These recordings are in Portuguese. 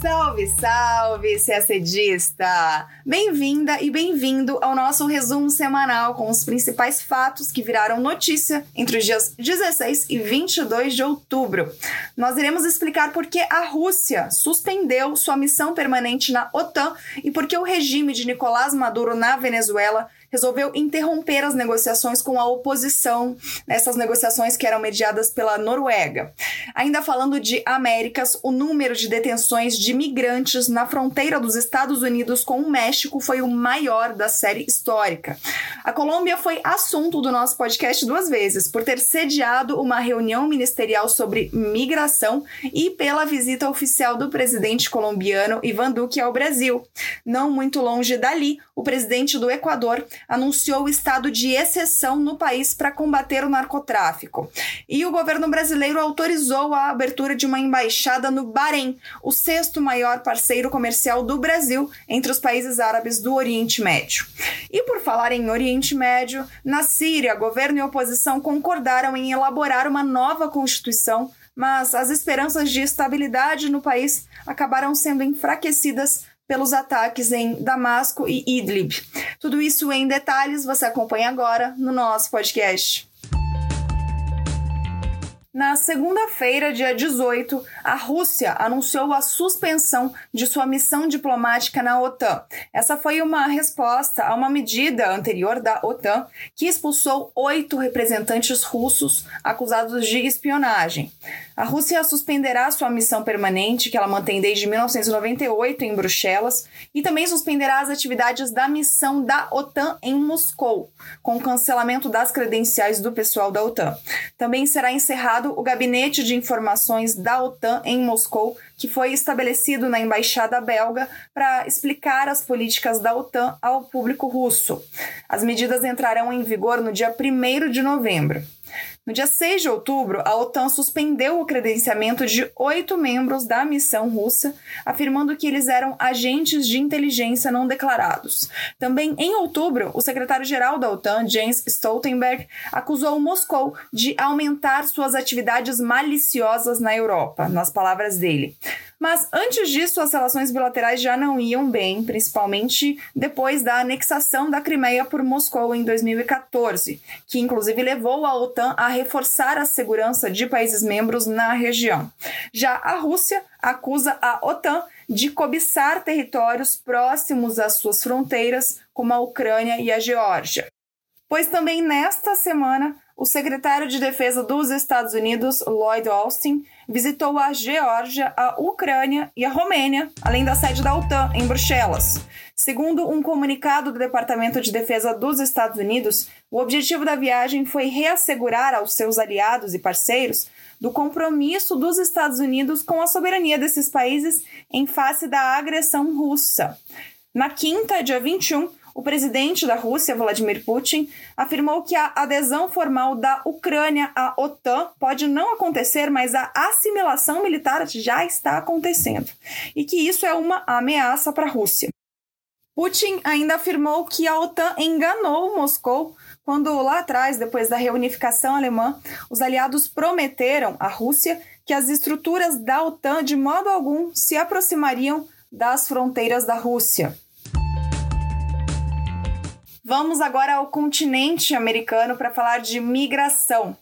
Salve, salve, CACDista! Bem-vinda e bem-vindo ao nosso resumo semanal com os principais fatos que viraram notícia entre os dias 16 e 22 de outubro. Nós iremos explicar por que a Rússia suspendeu sua missão permanente na OTAN e por que o regime de Nicolás Maduro na Venezuela resolveu interromper as negociações com a oposição nessas negociações que eram mediadas pela Noruega. Ainda falando de Américas, o número de detenções de migrantes na fronteira dos Estados Unidos com o México foi o maior da série histórica. A Colômbia foi assunto do nosso podcast duas vezes, por ter sediado uma reunião ministerial sobre migração e pela visita oficial do presidente colombiano Ivan Duque ao Brasil. Não muito longe dali, o presidente do Equador anunciou o estado de exceção no país para combater o narcotráfico. E o governo brasileiro autorizou a abertura de uma embaixada no Bahrein, o sexto maior parceiro comercial do Brasil entre os países árabes do Oriente Médio. E por falar em Oriente Médio, na Síria, governo e oposição concordaram em elaborar uma nova constituição mas as esperanças de estabilidade no país acabaram sendo enfraquecidas pelos ataques em Damasco e Idlib. Tudo isso em detalhes você acompanha agora no nosso podcast. Na segunda-feira, dia 18, a Rússia anunciou a suspensão de sua missão diplomática na OTAN. Essa foi uma resposta a uma medida anterior da OTAN que expulsou oito representantes russos acusados de espionagem. A Rússia suspenderá sua missão permanente, que ela mantém desde 1998 em Bruxelas, e também suspenderá as atividades da missão da OTAN em Moscou, com o cancelamento das credenciais do pessoal da OTAN. Também será encerrado o Gabinete de Informações da OTAN em Moscou, que foi estabelecido na embaixada belga para explicar as políticas da OTAN ao público russo. As medidas entrarão em vigor no dia 1 de novembro. No dia 6 de outubro, a OTAN suspendeu o credenciamento de oito membros da missão russa, afirmando que eles eram agentes de inteligência não declarados. Também em outubro, o secretário-geral da OTAN, Jens Stoltenberg, acusou Moscou de aumentar suas atividades maliciosas na Europa, nas palavras dele. Mas antes disso, as relações bilaterais já não iam bem, principalmente depois da anexação da Crimeia por Moscou em 2014, que inclusive levou a OTAN a reforçar a segurança de países membros na região. Já a Rússia acusa a OTAN de cobiçar territórios próximos às suas fronteiras, como a Ucrânia e a Geórgia. Pois também nesta semana, o secretário de Defesa dos Estados Unidos, Lloyd Austin, visitou a Geórgia, a Ucrânia e a Romênia, além da sede da OTAN em Bruxelas. Segundo um comunicado do Departamento de Defesa dos Estados Unidos, o objetivo da viagem foi reassegurar aos seus aliados e parceiros do compromisso dos Estados Unidos com a soberania desses países em face da agressão russa. Na quinta, dia 21, o presidente da Rússia, Vladimir Putin, afirmou que a adesão formal da Ucrânia à OTAN pode não acontecer, mas a assimilação militar já está acontecendo e que isso é uma ameaça para a Rússia. Putin ainda afirmou que a OTAN enganou Moscou quando, lá atrás, depois da reunificação alemã, os aliados prometeram à Rússia que as estruturas da OTAN de modo algum se aproximariam das fronteiras da Rússia. Vamos agora ao continente americano para falar de migração.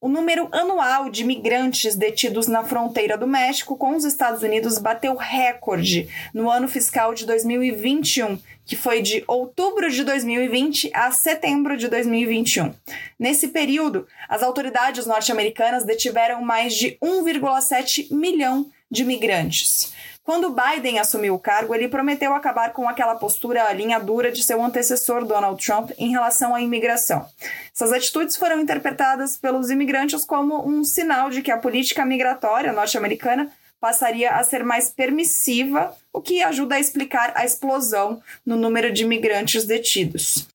O número anual de migrantes detidos na fronteira do México com os Estados Unidos bateu recorde no ano fiscal de 2021, que foi de outubro de 2020 a setembro de 2021. Nesse período, as autoridades norte-americanas detiveram mais de 1,7 milhão de migrantes. Quando Biden assumiu o cargo, ele prometeu acabar com aquela postura linha dura de seu antecessor Donald Trump em relação à imigração. Essas atitudes foram interpretadas pelos imigrantes como um sinal de que a política migratória norte-americana passaria a ser mais permissiva, o que ajuda a explicar a explosão no número de imigrantes detidos.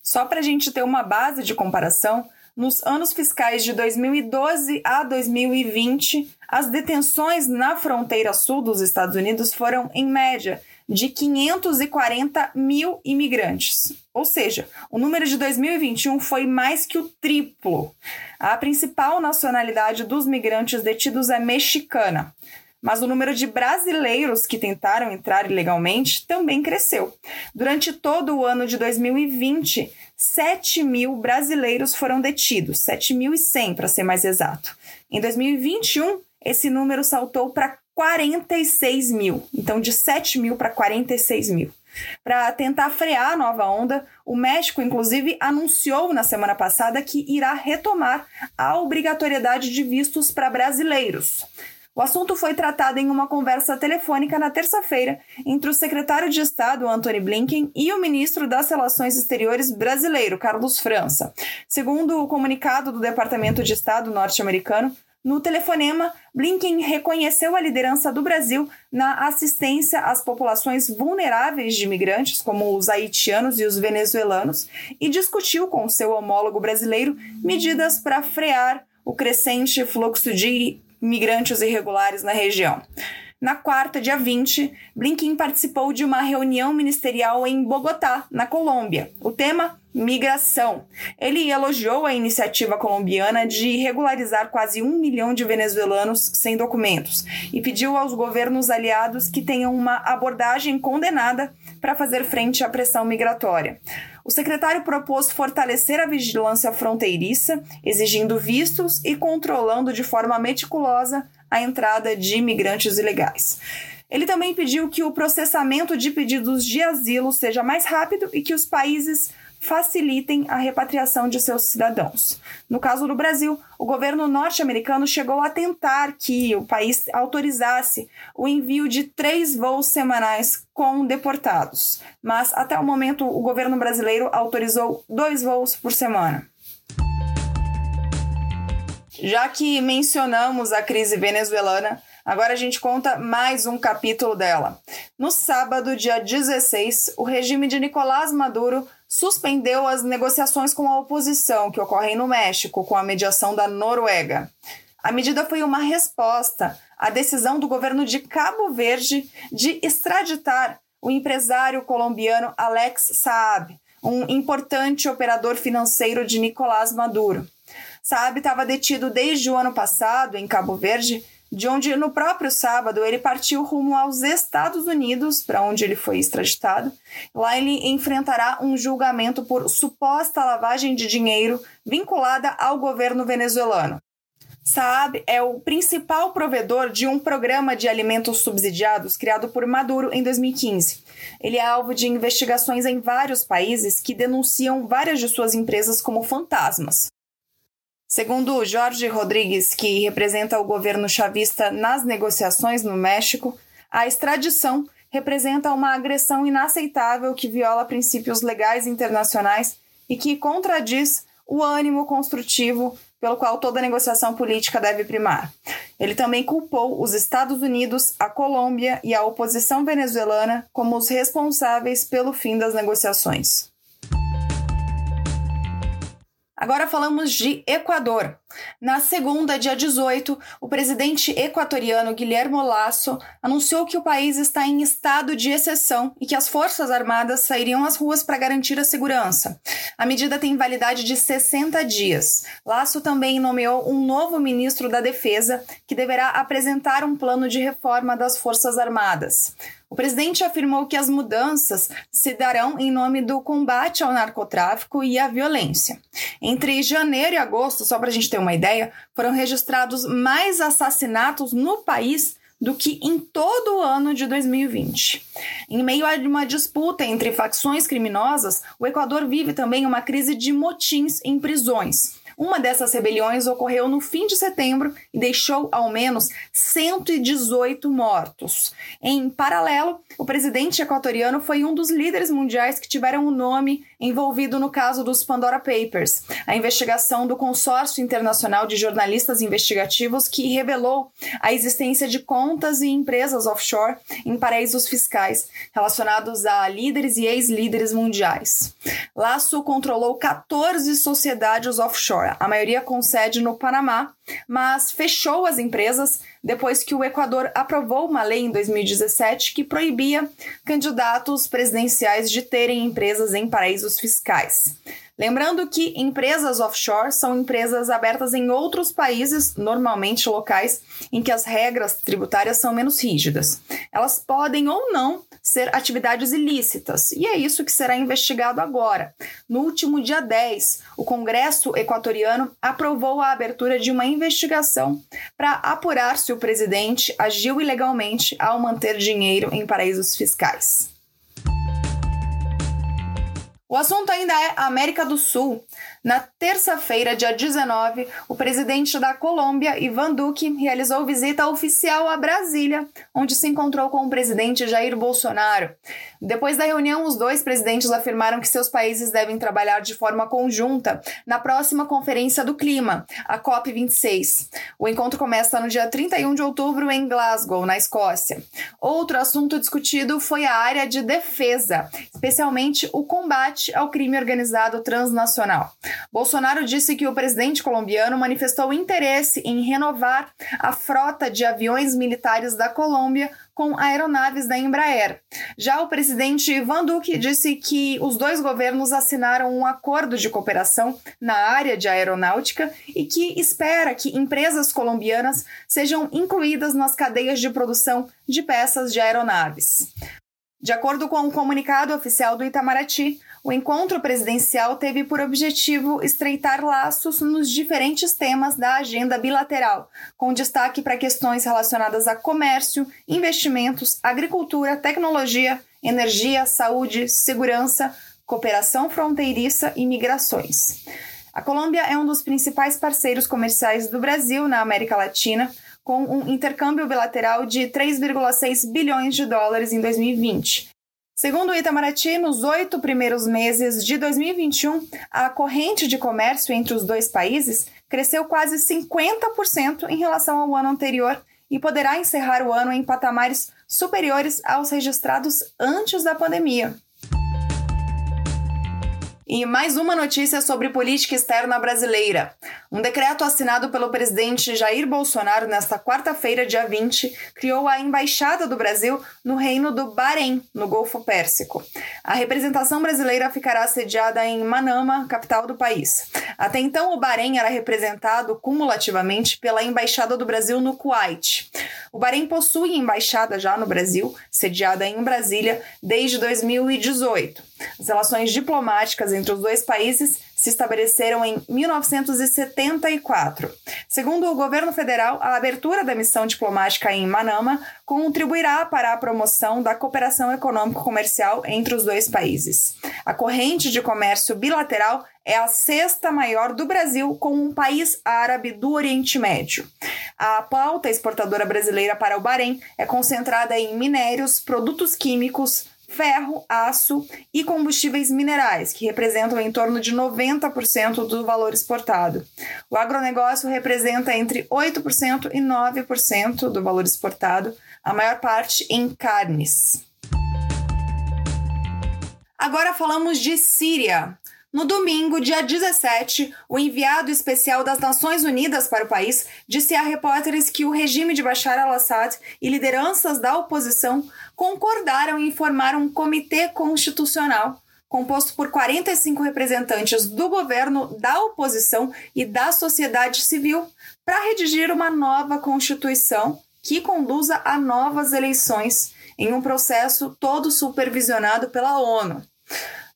Só para a gente ter uma base de comparação, nos anos fiscais de 2012 a 2020, as detenções na fronteira sul dos Estados Unidos foram, em média, de 540 mil imigrantes. Ou seja, o número de 2021 foi mais que o triplo. A principal nacionalidade dos migrantes detidos é mexicana. Mas o número de brasileiros que tentaram entrar ilegalmente também cresceu. Durante todo o ano de 2020, 7 mil brasileiros foram detidos, 7.100 para ser mais exato. Em 2021, esse número saltou para 46 mil, então de 7 mil para 46 mil. Para tentar frear a nova onda, o México, inclusive, anunciou na semana passada que irá retomar a obrigatoriedade de vistos para brasileiros. O assunto foi tratado em uma conversa telefônica na terça-feira entre o secretário de Estado, Antony Blinken, e o ministro das Relações Exteriores brasileiro, Carlos França. Segundo o comunicado do Departamento de Estado norte-americano, no telefonema, Blinken reconheceu a liderança do Brasil na assistência às populações vulneráveis de imigrantes, como os haitianos e os venezuelanos, e discutiu com seu homólogo brasileiro medidas para frear o crescente fluxo de imigrantes irregulares na região. Na quarta, dia 20, Blinken participou de uma reunião ministerial em Bogotá, na Colômbia. O tema migração. Ele elogiou a iniciativa colombiana de regularizar quase um milhão de venezuelanos sem documentos e pediu aos governos aliados que tenham uma abordagem condenada para fazer frente à pressão migratória. O secretário propôs fortalecer a vigilância fronteiriça, exigindo vistos e controlando de forma meticulosa a entrada de imigrantes ilegais. Ele também pediu que o processamento de pedidos de asilo seja mais rápido e que os países facilitem a repatriação de seus cidadãos. No caso do Brasil, o governo norte-americano chegou a tentar que o país autorizasse o envio de três voos semanais com deportados, mas até o momento o governo brasileiro autorizou dois voos por semana. Já que mencionamos a crise venezuelana, agora a gente conta mais um capítulo dela. No sábado, dia 16, o regime de Nicolás Maduro suspendeu as negociações com a oposição que ocorrem no México com a mediação da Noruega. A medida foi uma resposta à decisão do governo de Cabo Verde de extraditar o empresário colombiano Alex Saab, um importante operador financeiro de Nicolás Maduro. Saab estava detido desde o ano passado em Cabo Verde, de onde no próprio sábado ele partiu rumo aos Estados Unidos, para onde ele foi extraditado. Lá ele enfrentará um julgamento por suposta lavagem de dinheiro vinculada ao governo venezuelano. Saab é o principal provedor de um programa de alimentos subsidiados criado por Maduro em 2015. Ele é alvo de investigações em vários países que denunciam várias de suas empresas como fantasmas. Segundo Jorge Rodrigues, que representa o governo chavista nas negociações no México, a extradição representa uma agressão inaceitável que viola princípios legais internacionais e que contradiz o ânimo construtivo pelo qual toda negociação política deve primar. Ele também culpou os Estados Unidos, a Colômbia e a oposição venezuelana como os responsáveis pelo fim das negociações. Agora falamos de Equador. Na segunda, dia 18, o presidente equatoriano Guilherme Lasso anunciou que o país está em estado de exceção e que as Forças Armadas sairiam às ruas para garantir a segurança. A medida tem validade de 60 dias. Lasso também nomeou um novo ministro da Defesa que deverá apresentar um plano de reforma das Forças Armadas. O presidente afirmou que as mudanças se darão em nome do combate ao narcotráfico e à violência. Entre janeiro e agosto, só para a gente ter uma ideia, foram registrados mais assassinatos no país do que em todo o ano de 2020. Em meio a uma disputa entre facções criminosas, o Equador vive também uma crise de motins em prisões. Uma dessas rebeliões ocorreu no fim de setembro e deixou ao menos 118 mortos. Em paralelo, o presidente equatoriano foi um dos líderes mundiais que tiveram o nome envolvido no caso dos Pandora Papers, a investigação do Consórcio Internacional de Jornalistas Investigativos que revelou a existência de contas e empresas offshore em paraísos fiscais relacionados a líderes e ex-líderes mundiais. Laço controlou 14 sociedades offshore a maioria com sede no Panamá, mas fechou as empresas depois que o Equador aprovou uma lei em 2017 que proibia candidatos presidenciais de terem empresas em paraísos fiscais. Lembrando que empresas offshore são empresas abertas em outros países, normalmente locais, em que as regras tributárias são menos rígidas. Elas podem ou não ser atividades ilícitas, e é isso que será investigado agora. No último dia 10, o Congresso equatoriano aprovou a abertura de uma investigação para apurar se o presidente agiu ilegalmente ao manter dinheiro em paraísos fiscais. O assunto ainda é América do Sul. Na terça-feira, dia 19, o presidente da Colômbia, Ivan Duque, realizou visita oficial a Brasília, onde se encontrou com o presidente Jair Bolsonaro. Depois da reunião, os dois presidentes afirmaram que seus países devem trabalhar de forma conjunta na próxima Conferência do Clima, a COP26. O encontro começa no dia 31 de outubro em Glasgow, na Escócia. Outro assunto discutido foi a área de defesa, especialmente o combate ao crime organizado transnacional. Bolsonaro disse que o presidente colombiano manifestou interesse em renovar a frota de aviões militares da Colômbia com aeronaves da Embraer. Já o presidente Ivan Duque disse que os dois governos assinaram um acordo de cooperação na área de aeronáutica e que espera que empresas colombianas sejam incluídas nas cadeias de produção de peças de aeronaves. De acordo com o um comunicado oficial do Itamaraty, o encontro presidencial teve por objetivo estreitar laços nos diferentes temas da agenda bilateral, com destaque para questões relacionadas a comércio, investimentos, agricultura, tecnologia, energia, saúde, segurança, cooperação fronteiriça e migrações. A Colômbia é um dos principais parceiros comerciais do Brasil na América Latina, com um intercâmbio bilateral de 3,6 bilhões de dólares em 2020. Segundo o Itamaraty, nos oito primeiros meses de 2021, a corrente de comércio entre os dois países cresceu quase 50% em relação ao ano anterior e poderá encerrar o ano em patamares superiores aos registrados antes da pandemia. E mais uma notícia sobre política externa brasileira. Um decreto assinado pelo presidente Jair Bolsonaro nesta quarta-feira, dia 20, criou a Embaixada do Brasil no Reino do Bahrein, no Golfo Pérsico. A representação brasileira ficará sediada em Manama, capital do país. Até então, o Bahrein era representado cumulativamente pela Embaixada do Brasil no Kuwait. O Bahrein possui embaixada já no Brasil, sediada em Brasília, desde 2018. As relações diplomáticas entre os dois países se estabeleceram em 1974. Segundo o governo federal, a abertura da missão diplomática em Manama contribuirá para a promoção da cooperação econômico-comercial entre os dois países. A corrente de comércio bilateral é a sexta maior do Brasil com um país árabe do Oriente Médio. A pauta exportadora brasileira para o Bahrein é concentrada em minérios, produtos químicos, ferro, aço e combustíveis minerais, que representam em torno de 90% do valor exportado. O agronegócio representa entre 8% e 9% do valor exportado, a maior parte em carnes. Agora falamos de Síria. No domingo, dia 17, o enviado especial das Nações Unidas para o país disse a repórteres que o regime de Bashar al-Assad e lideranças da oposição concordaram em formar um comitê constitucional composto por 45 representantes do governo, da oposição e da sociedade civil para redigir uma nova constituição que conduza a novas eleições em um processo todo supervisionado pela ONU.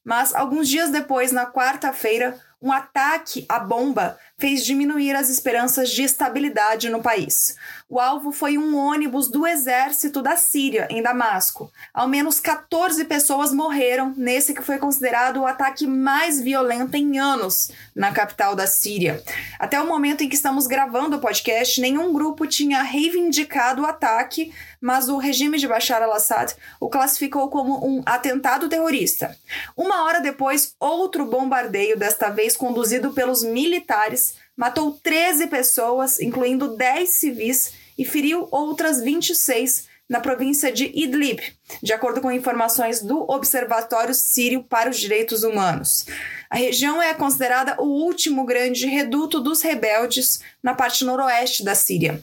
Mas alguns dias depois, na quarta-feira, um ataque à bomba fez diminuir as esperanças de estabilidade no país. O alvo foi um ônibus do exército da Síria, em Damasco. Ao menos 14 pessoas morreram nesse que foi considerado o ataque mais violento em anos na capital da Síria. Até o momento em que estamos gravando o podcast, nenhum grupo tinha reivindicado o ataque, mas o regime de Bashar al-Assad o classificou como um atentado terrorista. Uma hora depois, outro bombardeio, desta vez conduzido pelos militares, matou 13 pessoas, incluindo 10 civis, e feriu outras 26 na província de Idlib, de acordo com informações do Observatório Sírio para os Direitos Humanos. A região é considerada o último grande reduto dos rebeldes na parte noroeste da Síria.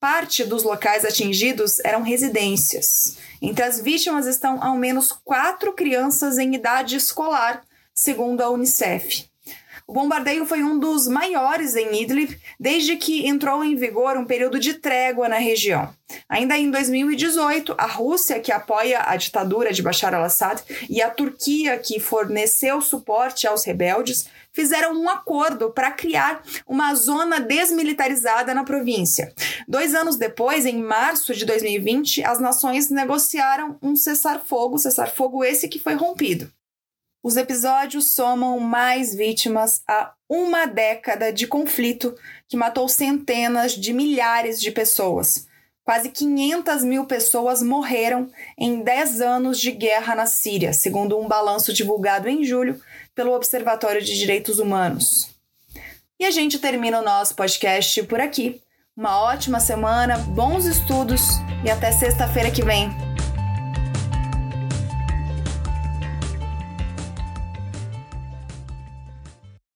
Parte dos locais atingidos eram residências. Entre as vítimas estão ao menos quatro crianças em idade escolar, segundo a Unicef. O bombardeio foi um dos maiores em Idlib desde que entrou em vigor um período de trégua na região. Ainda em 2018, a Rússia, que apoia a ditadura de Bashar al-Assad, e a Turquia, que forneceu suporte aos rebeldes, fizeram um acordo para criar uma zona desmilitarizada na província. Dois anos depois, em março de 2020, as nações negociaram um cessar-fogo, cessar-fogo esse que foi rompido. Os episódios somam mais vítimas a uma década de conflito que matou centenas de milhares de pessoas. Quase 500 mil pessoas morreram em 10 anos de guerra na Síria, segundo um balanço divulgado em julho pelo Observatório de Direitos Humanos. E a gente termina o nosso podcast por aqui. Uma ótima semana, bons estudos e até sexta-feira que vem.